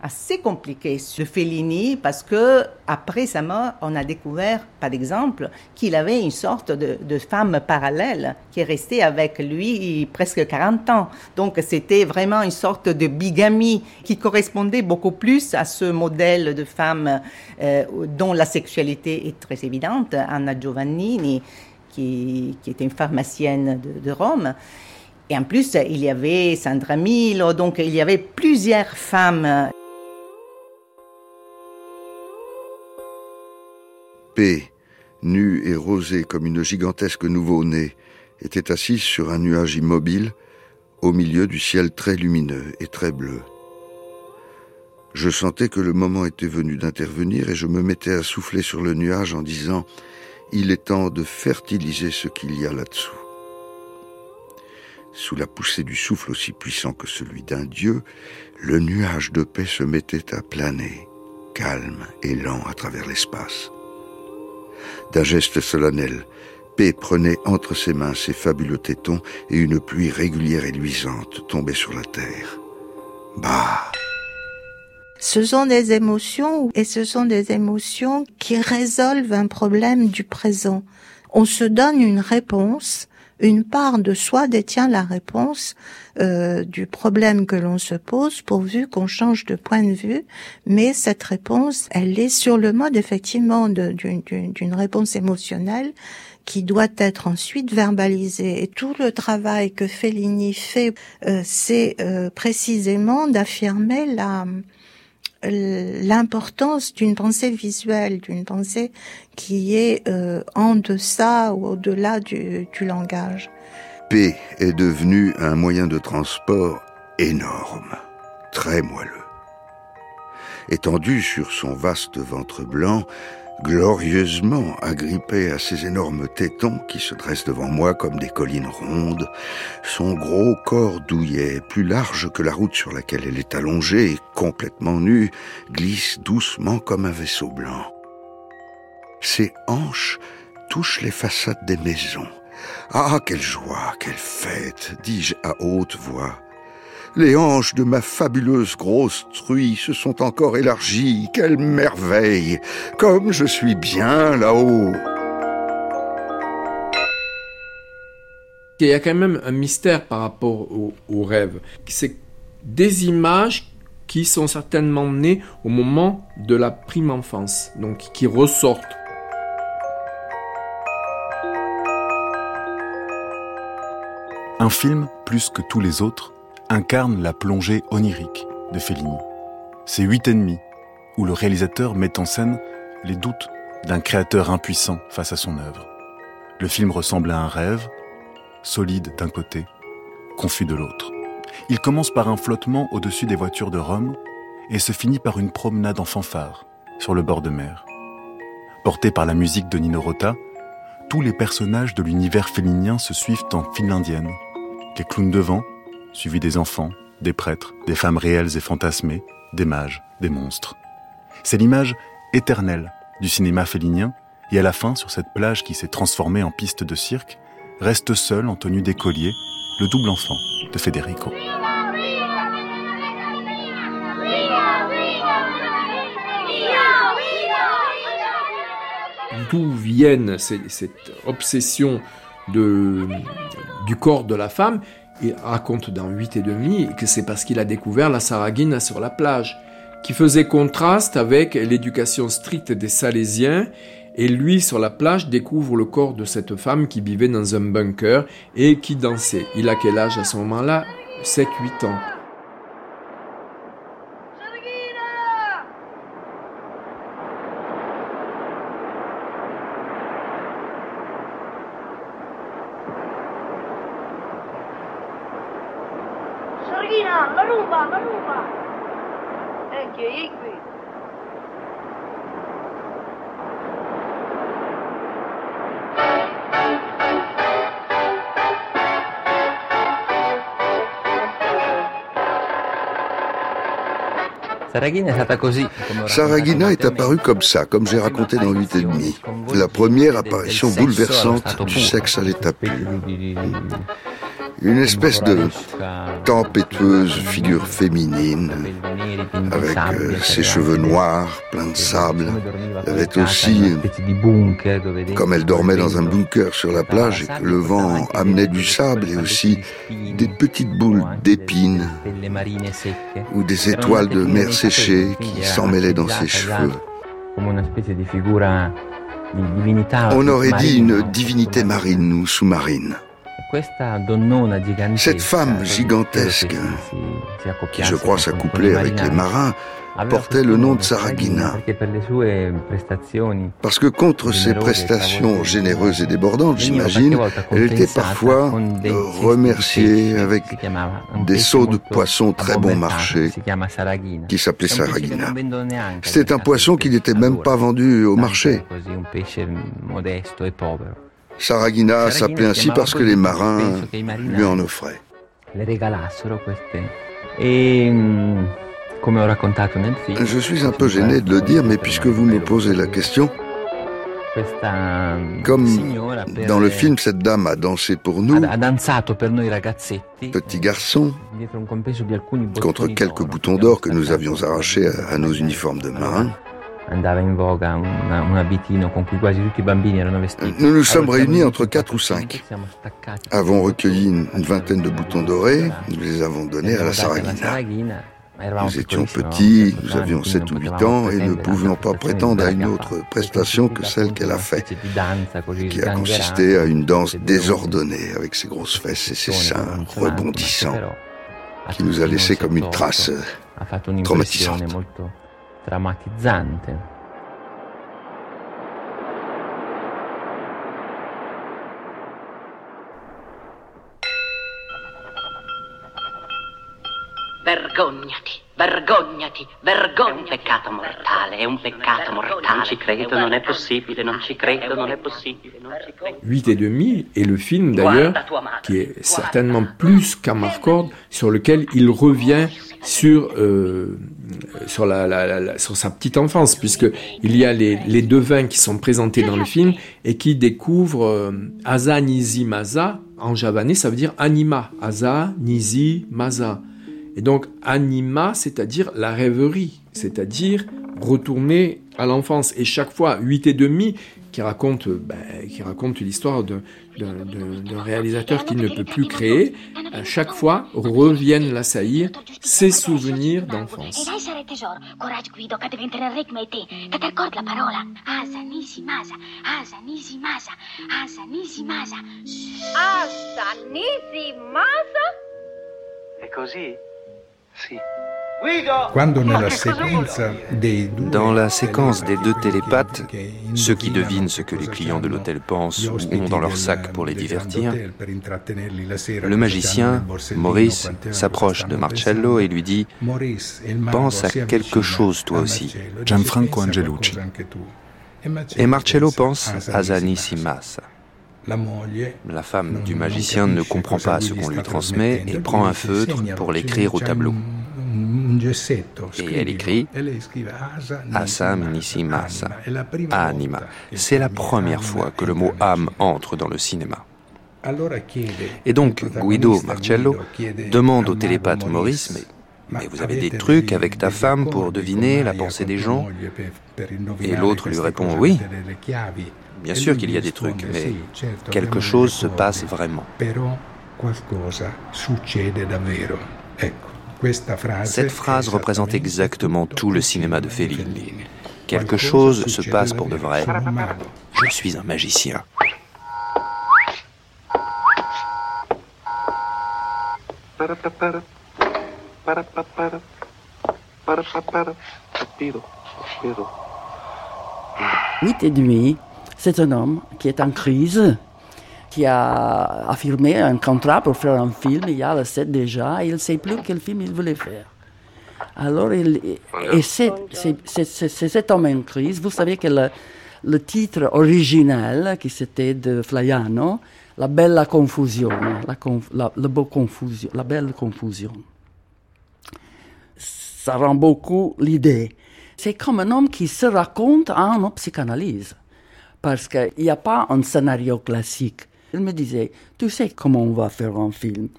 assez compliqué sur Fellini parce que après sa mort, on a découvert, par exemple, qu'il avait une sorte de, femme parallèle qui est restée avec lui presque 40 ans. Donc c'était vraiment une sorte de bigamie qui correspondait beaucoup plus à ce modèle de femme euh, dont la sexualité est très évidente, Anna Giovannini, qui, était une pharmacienne de Rome. Et en plus, il y avait Sandra Milo, donc il y avait plusieurs femmes. P, nue et rosée comme une gigantesque nouveau-née, était assise sur un nuage immobile au milieu du ciel très lumineux et très bleu. Je sentais que le moment était venu d'intervenir et je me mettais à souffler sur le nuage en disant ⁇ Il est temps de fertiliser ce qu'il y a là-dessous ⁇ sous la poussée du souffle aussi puissant que celui d'un dieu, le nuage de paix se mettait à planer, calme et lent à travers l'espace. D'un geste solennel, Paix prenait entre ses mains ses fabuleux tétons et une pluie régulière et luisante tombait sur la terre. Bah ce sont des émotions et ce sont des émotions qui résolvent un problème du présent. On se donne une réponse, une part de soi détient la réponse euh, du problème que l'on se pose pourvu qu'on change de point de vue, mais cette réponse, elle est sur le mode effectivement d'une réponse émotionnelle qui doit être ensuite verbalisée. Et tout le travail que Fellini fait, euh, c'est euh, précisément d'affirmer la l'importance d'une pensée visuelle, d'une pensée qui est euh, en deçà ou au-delà du, du langage. P est devenu un moyen de transport énorme, très moelleux. Étendu sur son vaste ventre blanc, glorieusement agrippé à ses énormes tétons qui se dressent devant moi comme des collines rondes, son gros corps douillet, plus large que la route sur laquelle elle est allongée et complètement nue, glisse doucement comme un vaisseau blanc. Ses hanches touchent les façades des maisons. Ah, quelle joie, quelle fête, dis-je à haute voix. Les hanches de ma fabuleuse grosse truie se sont encore élargies. Quelle merveille Comme je suis bien là-haut Il y a quand même un mystère par rapport au, au rêve. C'est des images qui sont certainement nées au moment de la prime enfance, donc qui ressortent. Un film, plus que tous les autres, incarne la plongée onirique de Fellini. C'est Huit ennemis, où le réalisateur met en scène les doutes d'un créateur impuissant face à son œuvre. Le film ressemble à un rêve, solide d'un côté, confus de l'autre. Il commence par un flottement au-dessus des voitures de Rome et se finit par une promenade en fanfare sur le bord de mer. Porté par la musique de Nino Rota, tous les personnages de l'univers félinien se suivent en file indienne. Les clowns devant, suivi des enfants, des prêtres, des femmes réelles et fantasmées, des mages, des monstres. C'est l'image éternelle du cinéma félinien, et à la fin, sur cette plage qui s'est transformée en piste de cirque, reste seul en tenue d'écolier le double enfant de Federico. D'où viennent cette obsession du corps de la femme? Il raconte dans 8 et demi que c'est parce qu'il a découvert la Saragina sur la plage, qui faisait contraste avec l'éducation stricte des Salésiens, et lui sur la plage découvre le corps de cette femme qui vivait dans un bunker et qui dansait. Il a quel âge à ce moment-là? 7-8 ans. Saragina est apparue comme ça, comme j'ai raconté dans 8 et demi. La première apparition bouleversante du sexe à l'état pur. Une espèce de tempétueuse figure féminine, avec euh, ses cheveux noirs, pleins de sable. Elle avait aussi, comme elle dormait dans un bunker sur la plage et que le vent amenait du sable et aussi des petites boules d'épines ou des étoiles de mer séchées qui s'emmêlaient dans ses cheveux. On aurait dit une divinité marine ou sous-marine. Cette femme gigantesque, qui je crois s'accouplait avec les marins, portait le nom de Saragina. Parce que contre ses prestations généreuses et débordantes, j'imagine, elle était parfois remerciée avec des seaux de poisson très bon marché qui s'appelait Saragina. C'était un poisson qui n'était même pas vendu au marché. Saragina s'appelait ainsi parce que les marins lui en offraient. Je suis un peu gêné de le dire, mais puisque vous me posez la question, comme dans le film, cette dame a dansé pour nous, petit garçon, contre quelques boutons d'or que nous avions arrachés à nos uniformes de marins. Nous nous sommes réunis entre quatre ou cinq. Avons recueilli une, vingtaine de boutons dorés, nous les avons donnés à la Saragina. Nous étions petits, nous avions 7 ou 8 ans et ne pouvions pas prétendre à une autre prestation que celle qu'elle a faite, qui a consisté à une danse désordonnée avec ses grosses fesses et ses seins rebondissants, qui nous a laissé comme une trace traumatisante. traumatizzante. Vergognati, vergognati, vergognati. È un peccato mortale, è un peccato mortale. Non ci credo, non è possibile, non ci credo, non è possibile. 8 et demi est le film d'ailleurs qui est certainement plus qu'Amarcord sur lequel il revient sur euh, sur la, la, la, sur sa petite enfance puisque il y a les, les devins qui sont présentés dans le film et qui découvrent euh, Asa Nizi Maza en javanais ça veut dire anima Asa Nizi Maza et donc anima, c'est-à-dire la rêverie, c'est-à-dire retourner à l'enfance. Et chaque fois, 8 et demi, qui raconte, ben, qui raconte l'histoire d'un réalisateur qui ne peut plus créer, à chaque fois reviennent l'assaillir ses souvenirs d'enfance. Et così? Dans la séquence des deux télépathes, ceux qui devinent ce que les clients de l'hôtel pensent ou ont dans leur sac pour les divertir, le magicien, Maurice, s'approche de Marcello et lui dit « Pense à quelque chose toi aussi. » Gianfranco Et Marcello pense à Zanissi Massa. La femme du magicien ne comprend pas ce qu'on lui transmet et prend un feutre pour l'écrire au tableau. Et elle écrit Asa Minisi Masa, Anima. C'est la première fois que le mot âme entre dans le cinéma. Et donc Guido Marcello demande au télépathe Maurice, mais mais vous avez des trucs avec ta femme pour deviner la pensée des gens? Et l'autre lui répond oui. Bien sûr qu'il y a des trucs, mais quelque chose se passe vraiment. Cette phrase représente exactement tout le cinéma de Fellini. Quelque chose se passe pour de vrai. Je suis un magicien. Huit et demi c'est un homme qui est en crise, qui a affirmé un contrat pour faire un film, il y a le set déjà, et il ne sait plus quel film il voulait faire. Alors, il, et c'est cet homme en crise. Vous savez que le, titre original, qui c'était de Flaiano, La bella confusion, la, la, confusion, la belle confusion. Ça rend beaucoup l'idée. C'est comme un homme qui se raconte en psychanalyse parce qu'il n'y a pas un scénario classique. Il me disait, tu sais comment on va faire un film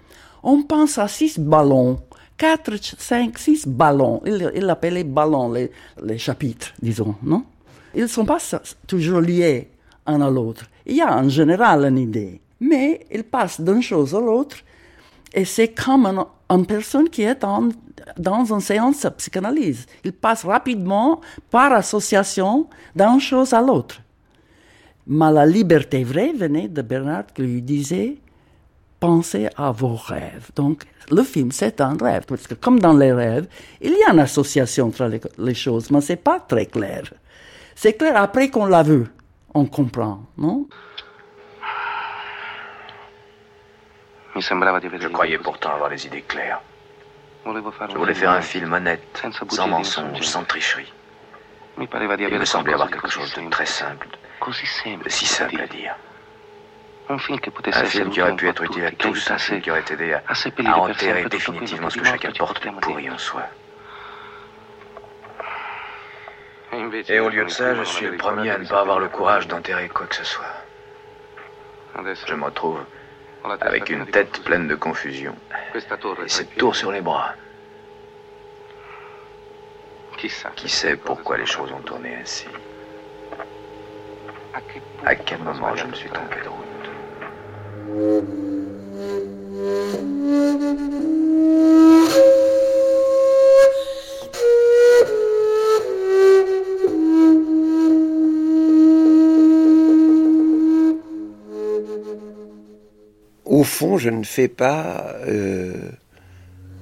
On pense à six ballons, quatre, cinq, six ballons. Il, il appelait ballons les, chapitres, disons, non? Ils ne sont pas toujours liés un à l'autre. Il y a en général une idée, mais ils passent d'une chose à l'autre et c'est comme une, personne qui est dans une séance de psychanalyse. Il passe rapidement, par association, d'une chose à l'autre. Mais la liberté vraie venait de Bernard qui lui disait pensez à vos rêves. Donc, le film, c'est un rêve. Parce que, comme dans les rêves, il y a une association entre les, choses, mais c'est pas très clair. C'est clair après qu'on l'a vu, on comprend, non? Je croyais pourtant avoir les idées claires. Je voulais faire un film honnête, sans mensonge, sans tricherie. Il me semblait avoir quelque chose de très simple, si simple à dire. Un film qui aurait pu être utile à tous, un film qui aurait aidé à, à enterrer définitivement ce que chacun porte de pourri en soi. Et au lieu de ça, je suis le premier à ne pas avoir le courage d'enterrer quoi que ce soit. Je me retrouve avec une tête pleine de confusion et cette tour sur les bras. Qui sait pourquoi les choses ont tourné ainsi À quel moment je me suis trompé de route au fond, je ne fais pas, euh,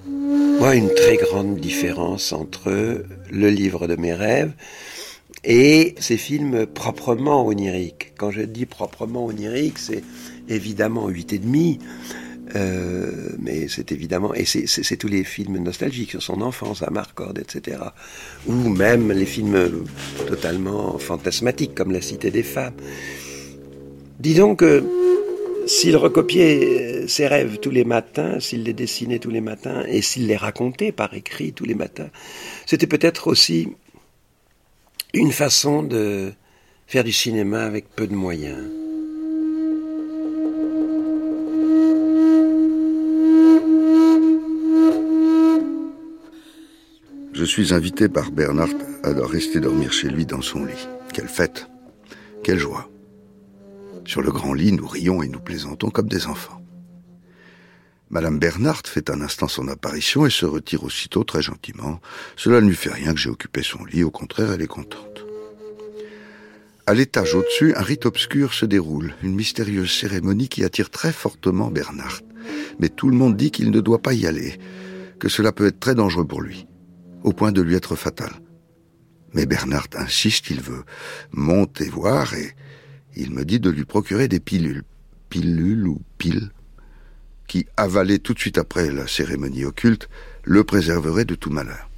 moi, une très grande différence entre le livre de mes rêves et ces films proprement oniriques. Quand je dis proprement oniriques, c'est évidemment 8 et demi, euh, mais c'est évidemment, et c'est tous les films nostalgiques sur son enfance, à Marcord, etc. Ou même les films totalement fantasmatiques, comme La Cité des Femmes. Disons que s'il recopiait ses rêves tous les matins, s'il les dessinait tous les matins, et s'il les racontait par écrit tous les matins, c'était peut-être aussi une façon de faire du cinéma avec peu de moyens. Je suis invité par Bernard à rester dormir chez lui dans son lit. Quelle fête Quelle joie Sur le grand lit, nous rions et nous plaisantons comme des enfants. Madame Bernhardt fait un instant son apparition et se retire aussitôt très gentiment. Cela ne lui fait rien que j'ai occupé son lit, au contraire, elle est contente. À l'étage au-dessus, un rite obscur se déroule, une mystérieuse cérémonie qui attire très fortement Bernhardt. Mais tout le monde dit qu'il ne doit pas y aller, que cela peut être très dangereux pour lui au point de lui être fatal. Mais Bernard insiste, il veut monter voir et il me dit de lui procurer des pilules, pilules ou piles, qui, avalées tout de suite après la cérémonie occulte, le préserveraient de tout malheur.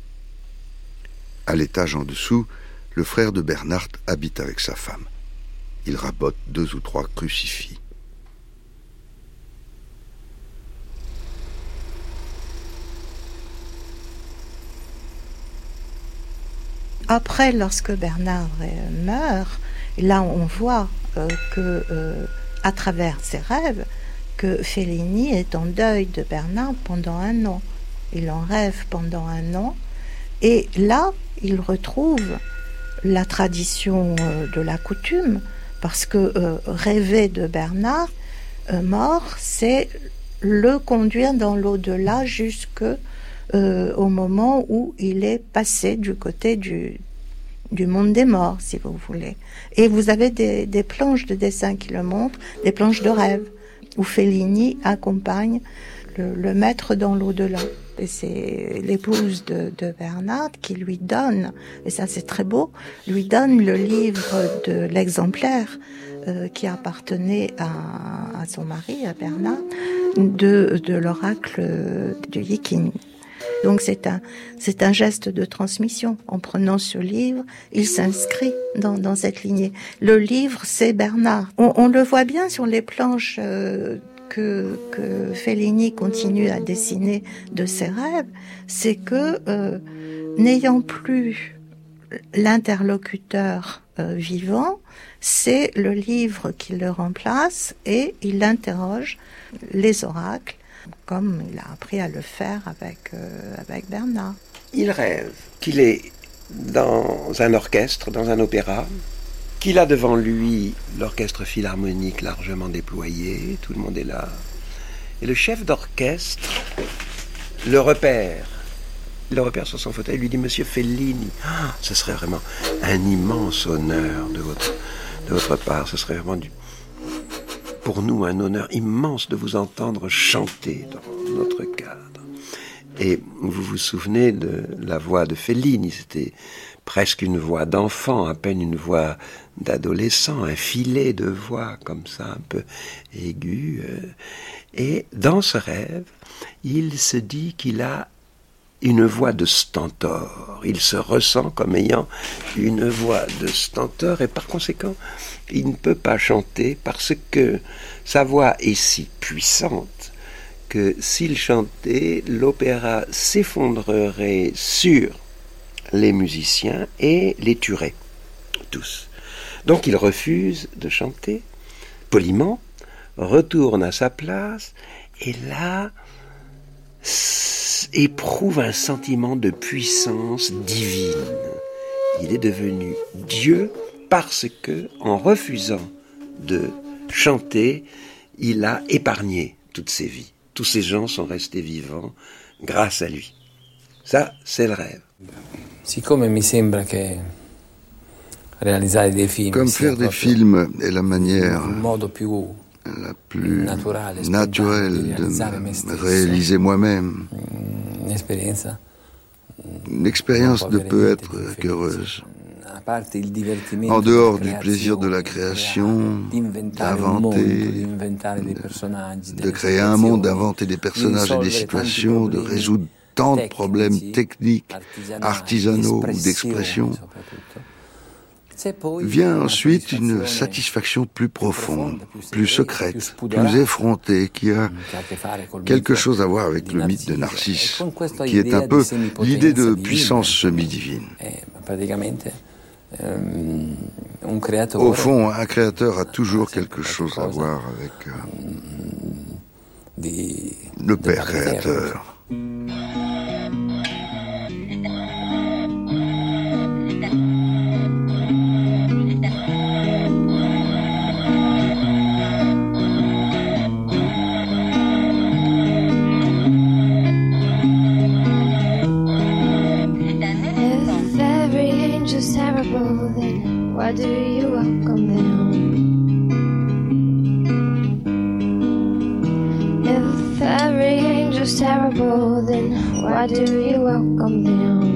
À l'étage en dessous, le frère de Bernard habite avec sa femme. Il rabote deux ou trois crucifix. Après, lorsque Bernard euh, meurt, là on voit euh, que euh, à travers ses rêves que Fellini est en deuil de Bernard pendant un an. Il en rêve pendant un an et là il retrouve la tradition de la coutume parce que rêver de Bernard mort, c'est le conduire dans l'au-delà jusque euh, au moment où il est passé du côté du, du monde des morts, si vous voulez. Et vous avez des, des planches de dessin qui le montrent, des planches de rêve, où Fellini accompagne le, maître dans l'au-delà. Et c'est l'épouse de, Bernard qui lui donne, et ça c'est très beau, lui donne le livre de l'exemplaire euh, qui appartenait à, son mari, à Bernard, de, de l'oracle de Yiking. Donc c'est un, c'est un geste de transmission. En prenant ce livre, il s'inscrit dans, dans cette lignée. Le livre, c'est Bernard. On, le voit bien sur les planches euh, que, que Fellini continue à dessiner de ses rêves. C'est que, euh, n'ayant plus l'interlocuteur euh, vivant, c'est le livre qui le remplace et il interroge les oracles comme il a appris à le faire avec, euh, avec Bernard. Il rêve qu'il est dans un orchestre, dans un opéra, qu'il a devant lui l'orchestre philharmonique largement déployé, tout le monde est là. Et le chef d'orchestre le repère. Il le repère sur son fauteuil, il lui dit Monsieur Fellini, ah, ce serait vraiment un immense honneur de votre, de votre part, ce serait vraiment du, pour nous un honneur immense de vous entendre chanter dans notre cadre. Et vous vous souvenez de la voix de Fellini, c'était presque une voix d'enfant, à peine une voix d'adolescent, un filet de voix comme ça, un peu aiguë. Euh. Et dans ce rêve, il se dit qu'il a une voix de stentor. Il se ressent comme ayant une voix de stentor et par conséquent, il ne peut pas chanter parce que sa voix est si puissante que s'il chantait, l'opéra s'effondrerait sur les musiciens et les tuerait tous. Donc il refuse de chanter poliment, retourne à sa place et là éprouve un sentiment de puissance divine. Il est devenu Dieu parce que, en refusant de chanter, il a épargné toutes ses vies. Tous ces gens sont restés vivants grâce à lui. Ça, c'est le rêve. Comme faire des films est la manière la plus naturelle de réaliser moi-même. Une expérience ne peut être qu'heureuse. En dehors du plaisir de la création, d'inventer, de créer un monde, d'inventer des personnages et des situations, de résoudre tant de problèmes techniques, artisanaux ou d'expression, Vient ensuite une satisfaction plus profonde, plus secrète, plus effrontée, qui a quelque chose à voir avec le mythe de Narcisse, qui est un peu l'idée de puissance semi-divine. Au fond, un créateur a toujours quelque chose à voir avec euh, le Père créateur. Why do you welcome them? If every angel's terrible, then why do you welcome them?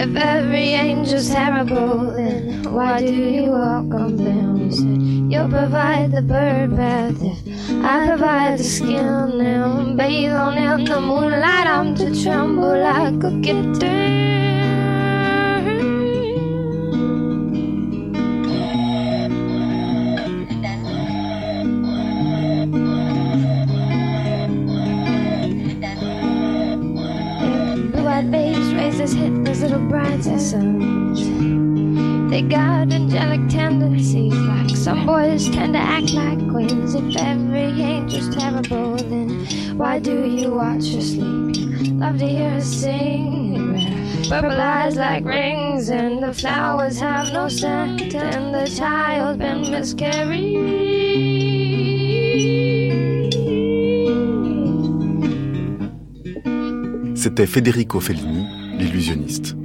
If every angel's terrible, then why do you welcome them? said you'll provide the bird bath if I provide the skin. And bathe on in the moonlight, I'm to tremble like a kitten. Angelic tendencies, like some boys tend to act like queens. If every angel's terrible, then why do you watch her sleep? Love to hear her sing. Purple eyes like rings, and the flowers have no scent, and the child's been miscarried. C'était Federico Fellini, l'illusionniste.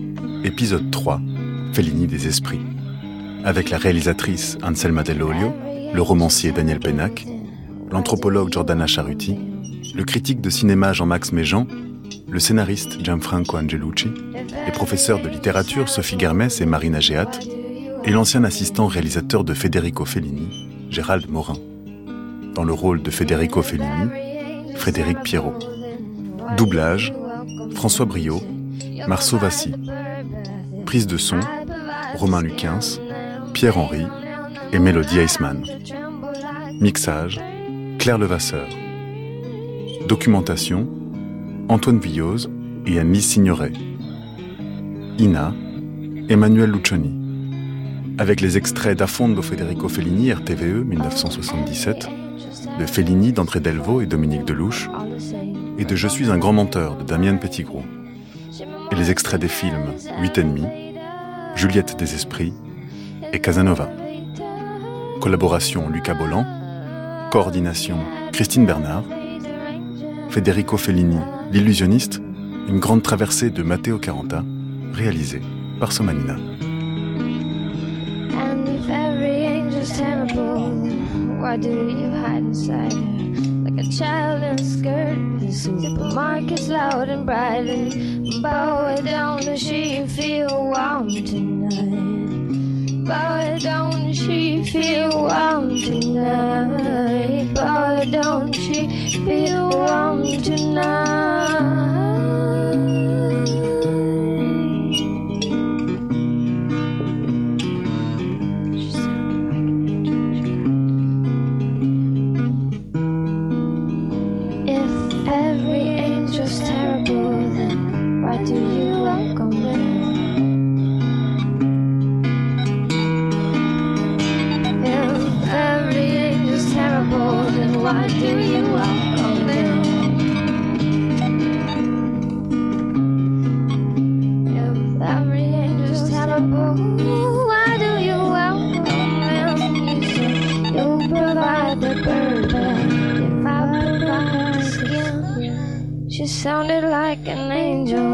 Épisode 3, Fellini des esprits. Avec la réalisatrice Anselma Dell'Olio, le romancier Daniel Pennac, l'anthropologue Giordana Charuti, le critique de cinéma Jean-Max Méjean, le scénariste Gianfranco Angelucci, les professeurs de littérature Sophie Germès et Marina Geat, et l'ancien assistant réalisateur de Federico Fellini, Gérald Morin. Dans le rôle de Federico Fellini, Frédéric Pierrot. Doublage, François Briot, Marceau Vassy. Prise de son, Romain Luquins, Pierre-Henri et Mélodie Eisman. Mixage, Claire Levasseur. Documentation, Antoine Villose et Annie Signoret. Ina, Emmanuel Lucioni. Avec les extraits d'Afondo Federico Fellini, RTVE 1977, de Fellini d'André Delvaux et Dominique Delouche, et de Je suis un grand menteur de Damien Pettigrew et les extraits des films 8 ennemis, Juliette des Esprits et Casanova. Collaboration Lucas Bolland, coordination Christine Bernard, Federico Fellini, l'illusionniste, une grande traversée de Matteo Caranta, réalisée par Somanina. a child in a skirt. The supermarket's loud and bright and bow down the she feel warm tonight. But don't she feel warm tonight? But don't she feel warm tonight? sounded like an angel.